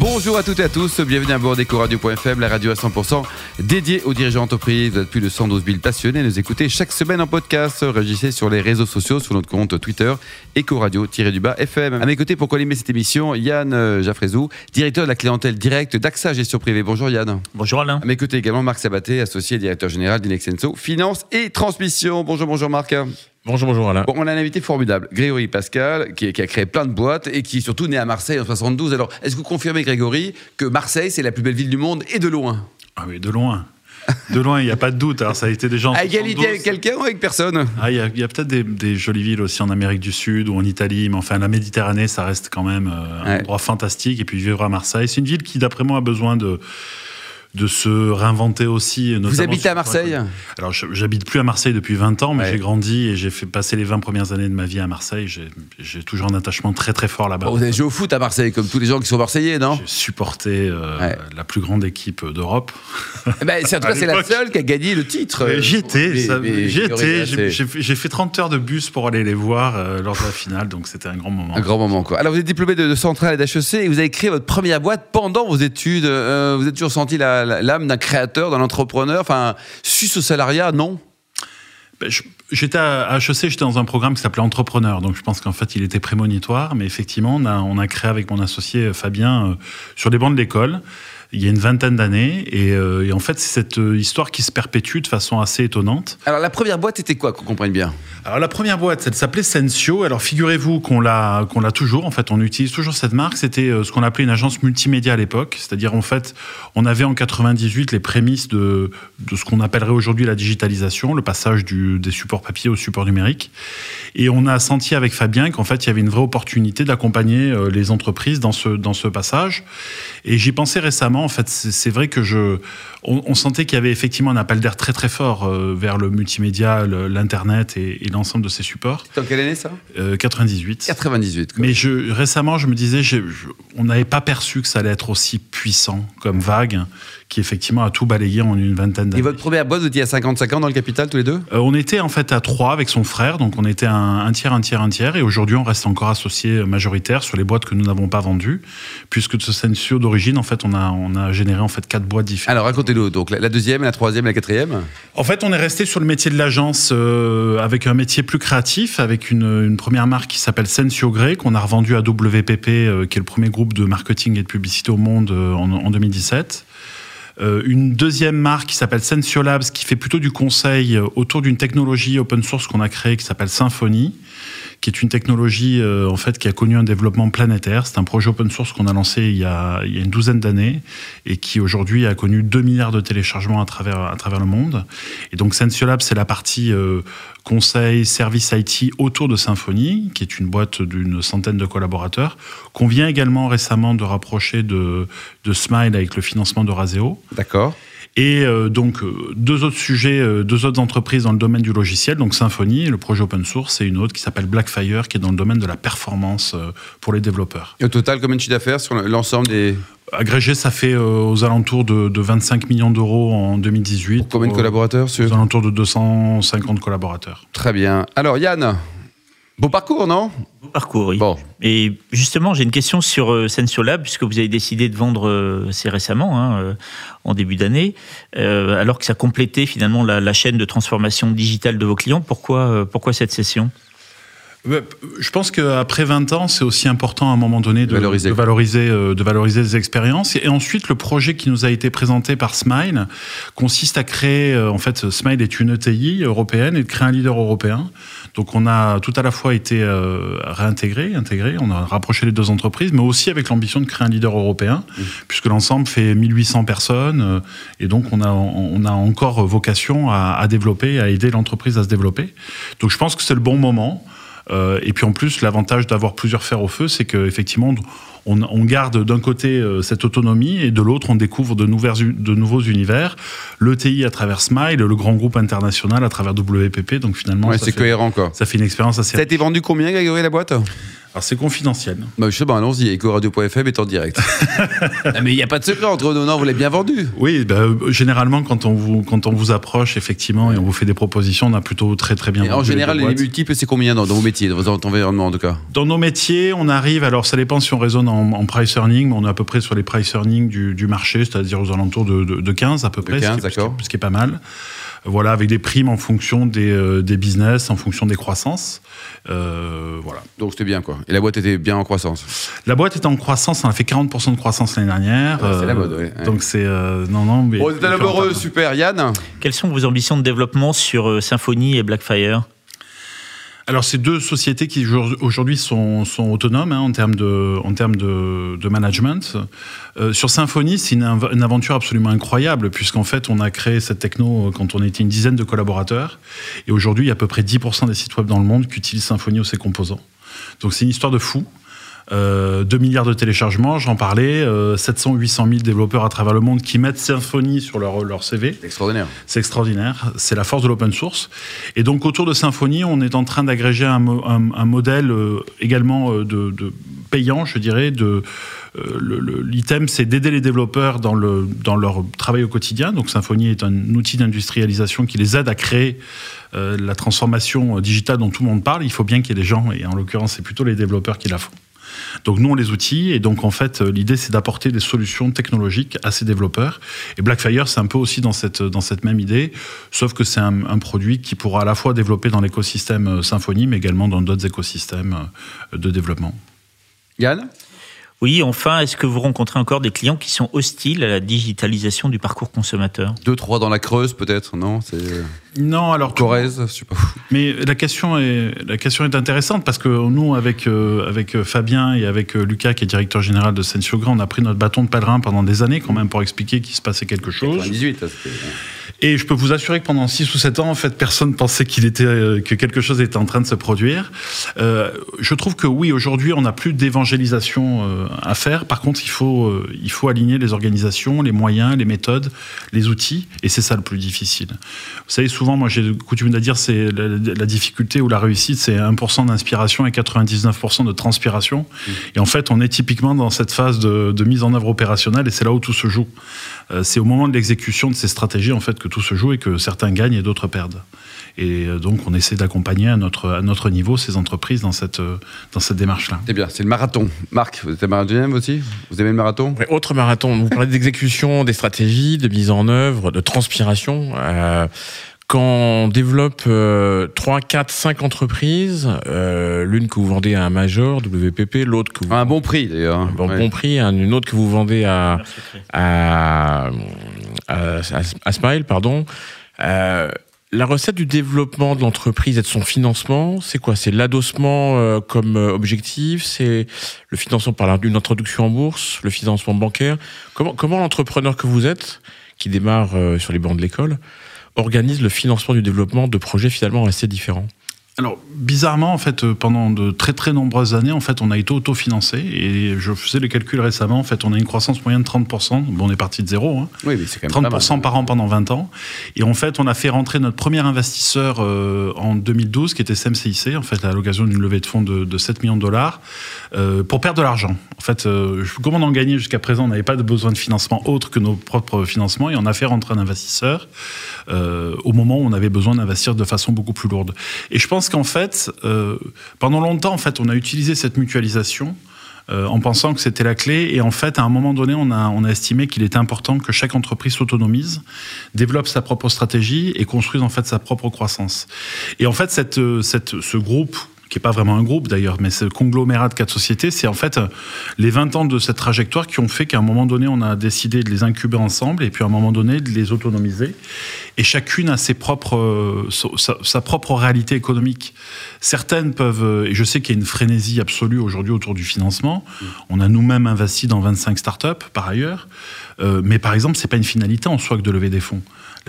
Bonjour à toutes et à tous, bienvenue à bord d'Ecoradio.fm, la radio à 100% dédiée aux dirigeants d'entreprise. Vous êtes plus de 112 000 passionnés, nous écoutez chaque semaine en podcast. Réagissez sur les réseaux sociaux, sur notre compte Twitter, Ecoradio-du-bas FM. À mes côtés, pour animer cette émission, Yann euh, Jaffrezou, directeur de la clientèle directe d'AXA Gestion Privée. Bonjour Yann. Bonjour Alain. À mes côtés également, Marc Sabaté, associé directeur général d'Inexenso Finance et Transmission. Bonjour, bonjour Marc. Bonjour, bonjour Alain. Bon, on a un invité formidable, Grégory Pascal, qui, qui, a créé plein de boîtes et qui est surtout né à Marseille en 72. Alors, est-ce que vous confirmez, Grégory, que Marseille, c'est la plus belle ville du monde et de loin? Ah oui, de loin. De loin, il n'y a pas de doute. Alors, ça a été des gens. À égalité avec quelqu'un ou avec personne? Ah, Il y a, a peut-être des, des, jolies villes aussi en Amérique du Sud ou en Italie, mais enfin, la Méditerranée, ça reste quand même euh, un ouais. endroit fantastique. Et puis, vivre à Marseille, c'est une ville qui, d'après moi, a besoin de de se réinventer aussi. Vous habitez à Marseille Alors, j'habite plus à Marseille depuis 20 ans, mais ouais. j'ai grandi et j'ai fait passer les 20 premières années de ma vie à Marseille. J'ai toujours un attachement très très fort là-bas. Bon, vous avez joué au foot à Marseille, comme tous les gens qui sont marseillais, non? J'ai supporté euh, ouais. la plus grande équipe d'Europe. Ben, en tout cas, c'est la seule qui a gagné le titre. J'y étais, j'y étais. J'ai fait 30 heures de bus pour aller les voir euh, lors de la finale, donc c'était un grand moment. Un grand moment, quoi. Alors, vous êtes diplômé de, de Centrale et d'HEC et vous avez créé votre première boîte pendant vos études. Euh, vous êtes toujours senti la l'âme d'un créateur, d'un entrepreneur Enfin, sus au salariat, non? Ben, J'étais à HEC, j'étais dans un programme qui s'appelait Entrepreneur, donc je pense qu'en fait il était prémonitoire, mais effectivement on a, créé avec mon associé Fabien euh, sur les bancs de l'école il y a une vingtaine d'années. Et, euh, et, en fait, c'est cette histoire qui se perpétue de façon assez étonnante. Alors, la première boîte, c'était quoi, qu'on comprenne bien? Alors, la première boîte, elle s'appelait Sensio. Alors, figurez-vous qu'on l'a, qu'on l'a toujours. En fait, on utilise toujours cette marque. C'était euh, ce qu'on appelait une agence multimédia à l'époque. C'est-à-dire, en fait, on avait en 98 les prémices de, de ce qu'on appellerait aujourd'hui la digitalisation, le passage du, des supports papier au support numérique. Et on a senti avec Fabien qu'en fait, il y avait une vraie opportunité d'accompagner euh, les entreprises dans ce, dans ce passage. Et j'y pensais récemment en fait, c'est vrai que je, on, on sentait qu'il y avait effectivement un appel d'air très très fort euh, vers le multimédia, l'internet et, et l'ensemble de ces supports. Dans quelle année ça? Euh, 98. 98. Quoi. Mais je, récemment, je me disais, je, je, on n'avait pas perçu que ça allait être aussi puissant comme vague qui effectivement a tout balayé en une vingtaine d'années. Et votre première boîte, vous étiez à 55 ans dans le capital tous les deux? Euh, On était en fait à trois avec son frère, donc on était un, un tiers, un tiers, un tiers, et aujourd'hui on reste encore associé majoritaire sur les boîtes que nous n'avons pas vendues, puisque de ce Sensio d'origine, en fait, on a, on a généré en fait quatre boîtes différentes. Alors racontez-nous, donc la deuxième, la troisième, la quatrième. En fait, on est resté sur le métier de l'agence euh, avec un métier plus créatif, avec une, une première marque qui s'appelle Sensio Grey, qu'on a revendu à WPP, euh, qui est le premier groupe de marketing et de publicité au monde euh, en, en 2017 euh, une deuxième marque qui s'appelle Sensio Labs, qui fait plutôt du conseil autour d'une technologie open source qu'on a créée qui s'appelle Symfony, qui est une technologie euh, en fait qui a connu un développement planétaire. C'est un projet open source qu'on a lancé il y a, il y a une douzaine d'années et qui aujourd'hui a connu 2 milliards de téléchargements à travers, à travers le monde. Et donc Sensio Labs, c'est la partie euh, conseil, service IT autour de Symfony, qui est une boîte d'une centaine de collaborateurs, qu'on vient également récemment de rapprocher de, de Smile avec le financement de Raseo. D'accord. Et euh, donc deux autres sujets, euh, deux autres entreprises dans le domaine du logiciel, donc Symfony, le projet open source, et une autre qui s'appelle Blackfire, qui est dans le domaine de la performance euh, pour les développeurs. Et au total, combien de chiffre d'affaires sur l'ensemble des Agrégé, ça fait euh, aux alentours de, de, 25 millions d'euros en 2018. Pour combien de collaborateurs sur... Aux alentours de 250 collaborateurs. Très bien. Alors Yann, beau parcours, non Beau parcours, oui. Bon. Et justement, j'ai une question sur euh, Sensio Lab, puisque vous avez décidé de vendre euh, assez récemment, hein, euh, en début d'année, euh, alors que ça complétait finalement la, la, chaîne de transformation digitale de vos clients. Pourquoi, pourquoi cette session? Je pense qu'après 20 ans, c'est aussi important à un moment donné de valoriser, de valoriser, de valoriser des expériences. Et ensuite, le projet qui nous a été présenté par Smile consiste à créer, en fait, Smile est une ETI européenne et de créer un leader européen. Donc on a tout à la fois été euh, réintégré, intégré, on a rapproché les deux entreprises, mais aussi avec l'ambition de créer un leader européen, mmh. puisque l'ensemble fait 1800 personnes, euh, et donc on a, on a encore vocation à, à développer, à aider l'entreprise à se développer. Donc je pense que c'est le bon moment. Euh, et puis en plus, l'avantage d'avoir plusieurs fers au feu, c'est qu'effectivement, on, on garde d'un côté euh, cette autonomie et de l'autre, on découvre de, nouvelles, de nouveaux univers. L'ETI à travers Smile, le grand groupe international à travers WPP. Donc finalement, Ouais, c'est cohérent, quoi. ça fait une expérience assez. Ça a été vendu combien, Grégory, la boîte? Alors c'est confidentiel. bah, Je sais pas, allons-y. Ecoradio.fm est en direct. Ah, mais il n'y a pas de secret entre nous, non Vous l'avez bien vendu. Oui, bah, euh, généralement, quand on, vous, quand on vous approche, effectivement, et on vous fait des propositions, on a plutôt très très bien Et en général, les multiples, c'est combien dans, dans vos métiers, dans votre environnement, en tout cas? Dans nos métiers, on arrive, alors ça dépend si on raisonne en, en price earning, on est à peu près sur les price earning du, du marché, c'est-à-dire aux alentours de, de, de 15 à peu De près, 15, ce, qui, est- ce qui est- d'accord. ce qui est pas mal. Voilà, avec des primes en fonction des, euh, des business, en fonction des croissances. Euh, voilà. Donc c'était bien, quoi. Et la boîte était bien en croissance. La boîte est en croissance, on a fait 40% de croissance l'année dernière. C'est la Euh, mode, ouais, ouais. Donc c'est... euh, non, non, mais... Homme heureux, super. Yann Quelles sont vos ambitions de développement sur euh, Symfony et Blackfire? Alors, c'est deux sociétés qui jour- aujourd'hui sont, autonomes hein, en termes de, management. Euh, sur Symfony, c'est une, une aventure absolument incroyable, puisqu'en fait, on a créé cette techno euh, quand on était une dizaine de collaborateurs. Et aujourd'hui, il y a à peu près 10% des sites web dans le monde qui utilisent Symfony ou ses composants. Donc, c'est une histoire de fou. Euh, 2 milliards de téléchargements, j'en parlais, euh, 700 800 000 développeurs à travers le monde qui mettent Symfony sur leur, leur CV. C'est extraordinaire. C'est extraordinaire. C'est la force de l'open source. Et donc, autour de Symfony, on est en train d'agréger un, mo- un- un modèle euh, également euh, de, de payant, je dirais. De, euh, L'item, c'est d'aider les développeurs dans, le, dans leur travail au quotidien. Donc, Symfony est un outil d'industrialisation qui les aide à créer euh, la transformation euh, digitale dont tout le monde parle. Il faut bien qu'il y ait des gens, et en l'occurrence, c'est plutôt les développeurs qui la font. Donc nous, on les outils, et donc en fait, euh, l'idée, c'est d'apporter des solutions technologiques à ces développeurs. Et Blackfire, c'est un peu aussi dans cette, dans cette même idée, sauf que c'est un, un produit qui pourra à la fois développer dans l'écosystème euh, Symfony, mais également dans d'autres écosystèmes euh, de développement. Yann? Oui, enfin, est-ce que vous rencontrez encore des clients qui sont hostiles à la digitalisation du parcours consommateur? Deux, trois dans la Creuse, peut-être, non? C'est Non, alors Corrèze, je sais pas. Mais la question est, la question est intéressante parce que nous, avec, euh, avec euh, Fabien et avec euh, Lucas, qui est directeur général de Sensio Grand, on a pris notre bâton de pèlerin pendant des années quand même pour expliquer qu'il se passait quelque chose. 98, ça, c'était. Et je peux vous assurer que pendant 6 ou 7 ans, en fait, personne pensait qu'il était, euh, que quelque chose était en train de se produire. Euh, je trouve que oui, aujourd'hui, on n'a plus d'évangélisation euh, à faire. Par contre, il faut, euh, il faut aligner les organisations, les moyens, les méthodes, les outils. Et c'est ça le plus difficile. Vous savez, souvent, moi, j'ai coutume de dire, c'est la, la difficulté ou la réussite, c'est 1% d'inspiration et 99% de transpiration. Et en fait, on est typiquement dans cette phase de, de mise en œuvre opérationnelle et c'est là où tout se joue. Euh, c'est au moment de l'exécution de ces stratégies en fait que tout se joue et que certains gagnent et d'autres perdent. Et euh, donc on essaie d'accompagner à notre, à notre niveau ces entreprises dans cette, dans cette démarche-là. C'est bien, c'est le marathon. Marc, vous êtes un marathonien aussi Vous aimez le marathon? Autre marathon, vous parlez d'exécution, des stratégies, de mise en œuvre, de transpiration. Euh, quand on développe euh, 3, 4, 5 entreprises, euh, l'une que vous vendez à un major, WPP, l'autre que vous... À un bon prix, d'ailleurs. un bon, Ouais. bon prix, un- une autre que vous vendez à, à, à, à- à Smile, pardon. La recette du développement de l'entreprise et de son financement, c'est quoi? C'est l'adossement euh, comme euh, objectif, c'est le financement par une introduction en bourse, le financement bancaire? Comment, comment l'entrepreneur que vous êtes, qui démarre euh, sur les bancs de l'école, organise le financement du développement de projets finalement assez différents? Alors bizarrement en fait euh, pendant de très très nombreuses années en fait on a été autofinancé et je faisais les calculs récemment en fait on a une croissance moyenne de 30%. Bon on est parti de zéro. Hein. Oui, mais c'est quand même pas 30% mal. par an pendant 20 ans. Et en fait, on a fait rentrer notre premier investisseur euh, en 2012, qui était SMCIC, en fait, à l'occasion d'une levée de fonds de, de 7 millions de dollars, euh, pour perdre de l'argent. En fait, euh, je- comment on en gagnait jusqu'à présent On n'avait pas de besoin de financement autre que nos propres financements, et on a fait rentrer un investisseur au moment où on avait besoin d'investir de façon beaucoup plus lourde. Et je pense qu'en fait, euh, pendant longtemps, en fait, on a utilisé cette mutualisation euh, en pensant que c'était la clé. Et en fait, à un moment donné, on a, on a estimé qu'il était important que chaque entreprise s'autonomise, développe sa propre stratégie et construise en fait sa propre croissance. Et en fait, cette, euh, cette, ce groupe qui n'est pas vraiment un groupe d'ailleurs, mais ce conglomérat de quatre sociétés, c'est en fait euh, les 20 ans de cette trajectoire qui ont fait qu'à un moment donné, on a décidé de les incuber ensemble et puis à un moment donné, de les autonomiser. Et chacune a ses propres, euh, sa, propre réalité économique. Certaines peuvent, euh, et je sais qu'il y a une frénésie absolue aujourd'hui autour du financement. On a nous-mêmes investi dans 25 startups par ailleurs. Mais par exemple, c'est pas une finalité en soi que de lever des fonds.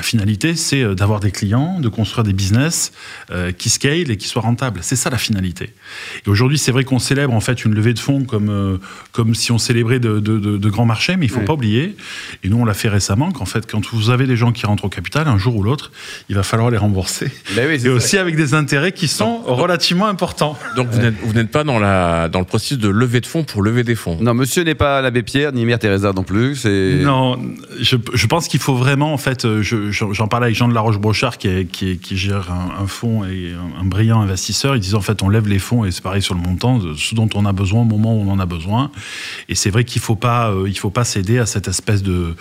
La finalité, c'est euh, d'avoir des clients, de construire des business euh, qui scale et qui soient rentables. C'est ça la finalité. Et aujourd'hui, c'est vrai qu'on célèbre en fait une levée de fonds comme, euh, comme si on célébrait de, de, de, de grands marchés, mais il faut pas oublier, et nous on l'a fait récemment, qu'en fait, quand vous avez des gens qui rentrent au capital, un jour ou l'autre, il va falloir les rembourser. Ben oui, et ça. aussi avec des intérêts qui sont relativement importants. Donc vous n'êtes- vous n'êtes pas dans, la, dans le processus de levée de fonds pour lever des fonds. Non, monsieur n'est pas l'abbé Pierre, ni Mère Teresa non plus. Non, je, je pense qu'il faut vraiment, en fait, je- j'en parlais avec Jean de la Roche-Brochard qui, gère un, fonds et un, brillant investisseur. Il disait en fait, on lève les fonds et c'est pareil sur le montant, ce dont on a besoin au moment où on en a besoin. Et c'est vrai qu'il faut pas, euh, faut pas céder à cette espèce de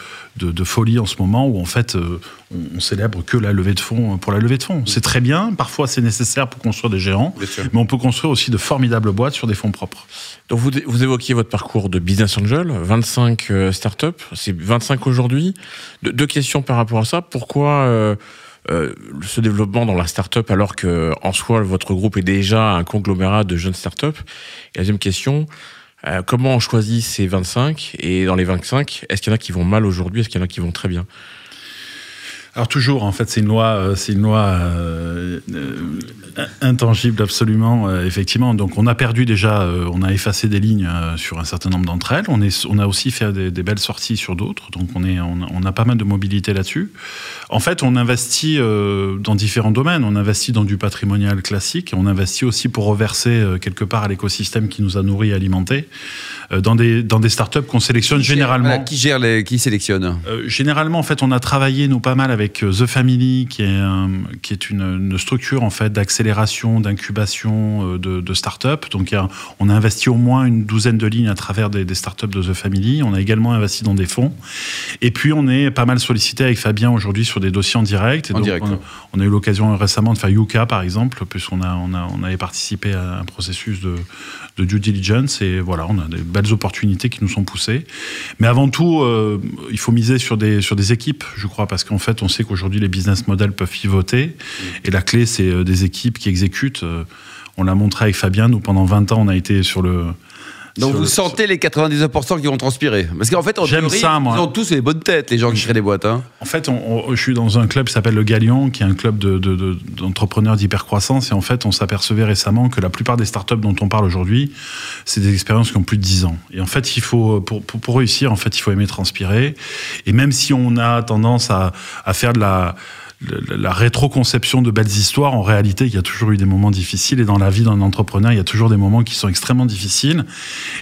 folie en ce moment où en fait, euh, on, on célèbre que la levée de fonds pour la levée de fonds. C'est très bien, parfois c'est nécessaire pour construire des géants, mais on peut construire aussi de formidables boîtes sur des fonds propres. Donc vous, vous évoquiez votre parcours de business angel, 25 euh, startups, c'est 25 aujourd'hui. De- deux questions par rapport à ça. Pourquoi euh, euh, ce développement dans la startup alors que en soi votre groupe est déjà un conglomérat de jeunes startups? Et la deuxième question, euh, comment on choisit ces 25 Et dans les 25, est-ce qu'il y en a qui vont mal aujourd'hui? Est-ce qu'il y en a qui vont très bien? Alors toujours, en fait, c'est une loi, euh, c'est une loi euh, euh, intangible absolument, euh, effectivement. Donc on a perdu déjà, on a effacé des lignes sur un certain nombre d'entre elles. On, est, on a aussi fait des, des belles sorties sur d'autres. Donc on, est, on, a, on a pas mal de mobilité là-dessus. En fait, on investit dans différents domaines. On investit dans du patrimonial classique. Et on investit aussi pour reverser quelque part à l'écosystème qui nous a nourris et alimentés dans des dans des startups qu'on sélectionne généralement. Voilà, qui gère les, qui sélectionne? Généralement, en fait, on a travaillé nous pas mal avec euh, The Family, qui est, un- qui est une, une structure en fait d'accélération, d'incubation euh, de, de start-up. Donc, a- on a investi au moins une douzaine de lignes à travers des, des start-up de The Family. On a également investi dans des fonds. Et puis, on est pas mal sollicité avec Fabien aujourd'hui sur des dossiers en direct. Et En donc, direct, on, a, ouais. on a eu l'occasion récemment de faire Yuka, par exemple, puisqu'on a, on a, on avait participé à un processus de, de due diligence. Et voilà, on a des belles opportunités qui nous sont poussées. Mais avant tout, euh, il faut miser sur des, sur des équipes, je crois, parce qu'en fait, on sait qu'aujourd'hui, les business models peuvent pivoter. Et la clé, c'est euh, des équipes qui exécutent. Euh, On l'a montré avec Fabien. Nous, pendant 20 ans, on a été sur le. Donc vous le- sentez les 99% qui vont transpirer Parce qu'en fait, en J'aime théorie, ça, moi. ils ont tous les bonnes têtes, les gens qui créent des boîtes. Hein. En fait, on- on- je suis dans un club qui s'appelle le Galion, qui est un club de- de- de- d'entrepreneurs d'hypercroissance. Et en fait, on s'apercevait récemment que la plupart des startups dont on parle aujourd'hui, c'est des expériences qui ont plus de 10 ans. Et en fait, il faut, pour, pour, pour réussir, en fait, il faut aimer transpirer. Et même si on a tendance à, à faire de la, la, la rétroconception de belles histoires, en réalité, il y a toujours eu des moments difficiles. Et dans la vie d'un entrepreneur, il y a toujours des moments qui sont extrêmement difficiles.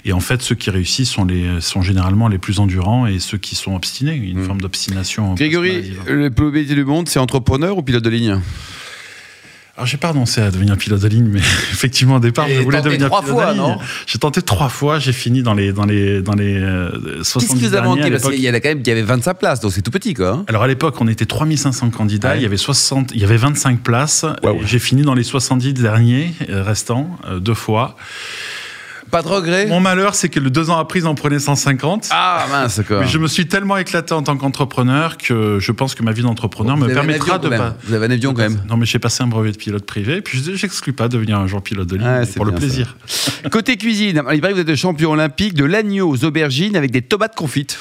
Et en fait, ceux qui réussissent sont, les, sont généralement les plus endurants et ceux qui sont obstinés. Une Mm. forme d'obstination. Grégory, le plus du monde, c'est entrepreneur ou pilote de ligne? Alors, j'ai pas renoncé à devenir pilote de ligne, mais effectivement, au départ, Et je voulais devenir trois pilote fois, de ligne. J'ai tenté trois fois, j'ai fini dans les, dans les, dans les euh, Qu'est-ce 70 qui vous a manqué Parce qu'il y a quand même qui avait 25 places, donc c'est tout petit, quoi. hein. Alors à l'époque, on était 3500 candidats, Ouais. il y avait 60, il y avait 25 places. J'ai fini dans les 70 derniers euh, restants euh, deux fois. Pas de regret Mon malheur, c'est que le deux ans après, ils en prenaient 150. Ah mince, quoi. Mais je me suis tellement éclaté en tant qu'entrepreneur que je pense que ma vie d'entrepreneur me permettra de pas. Vous avez un avion quand même. Non, mais j'ai passé un brevet de pilote privé, puis je j'exclus pas de devenir un jour pilote de ligne Ah, pour le plaisir. Côté cuisine, il paraît que vous êtes champion olympique de l'agneau aux aubergines avec des tomates confites.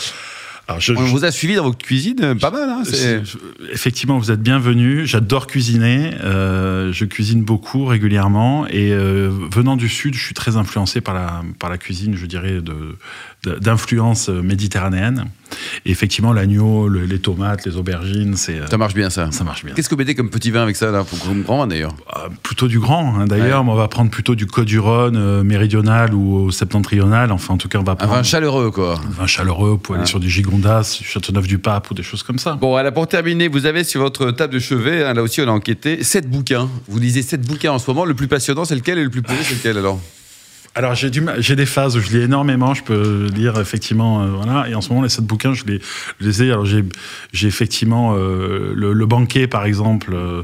Alors, je, On vous a suivi dans votre cuisine, euh, pas mal. Hein, je- Effectivement, vous êtes bienvenue. J'adore cuisiner. Euh, je cuisine beaucoup régulièrement. Et euh, venant du Sud, je suis très influencé par la, par la cuisine, je dirais, d'influence méditerranéenne. Et effectivement, l'agneau, le- les tomates, les aubergines, c'est, euh, Ça marche bien, ça. ça marche bien. Qu'est-ce que vous mettez comme petit vin avec ça, là Comme grand d'ailleurs? Euh, plutôt du grand, hein. d'ailleurs. mais On va prendre plutôt du Côte-du-Rhône euh, méridional ou septentrional. Enfin, en tout cas, on va Un prendre vin chaleureux, quoi. un vin chaleureux. Vous pouvez Ah. aller sur du Gigondas, du Châteauneuf-du-Pape ou des choses comme ça. Bon, alors pour terminer, vous avez sur votre table de chevet, hein, là aussi on a enquêté, sept bouquins. Vous lisez sept bouquins en ce moment. Le plus passionnant, c'est lequel? Et le plus posé, c'est lequel alors? Alors j'ai du mal- j'ai des phases où je lis énormément, je peux lire effectivement euh, voilà. Et en ce moment les sept bouquins je les, je les ai. Alors j'ai j'ai effectivement euh, le, le banquet par exemple euh,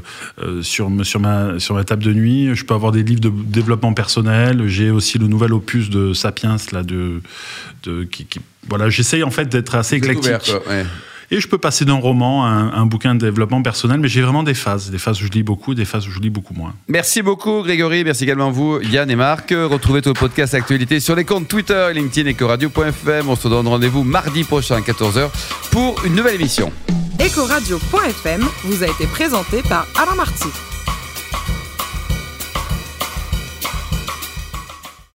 sur sur ma sur ma table de nuit, je peux avoir des livres de développement personnel, j'ai aussi le nouvel opus de Sapiens là de de qui, qui- voilà, j'essaye en fait d'être assez éclectique. Quoi, ouais. Et je peux passer d'un roman à un, un bouquin de développement personnel, mais j'ai vraiment des phases, des phases où je lis beaucoup, des phases où je lis beaucoup moins. Merci beaucoup Grégory, merci également à vous Yann et Marc. Retrouvez tout le podcast actualité sur les comptes Twitter, LinkedIn et coradio.fm. On se donne rendez-vous mardi prochain à 14h pour une nouvelle émission. Ecoradio.fm vous a été présenté par Alain Marty.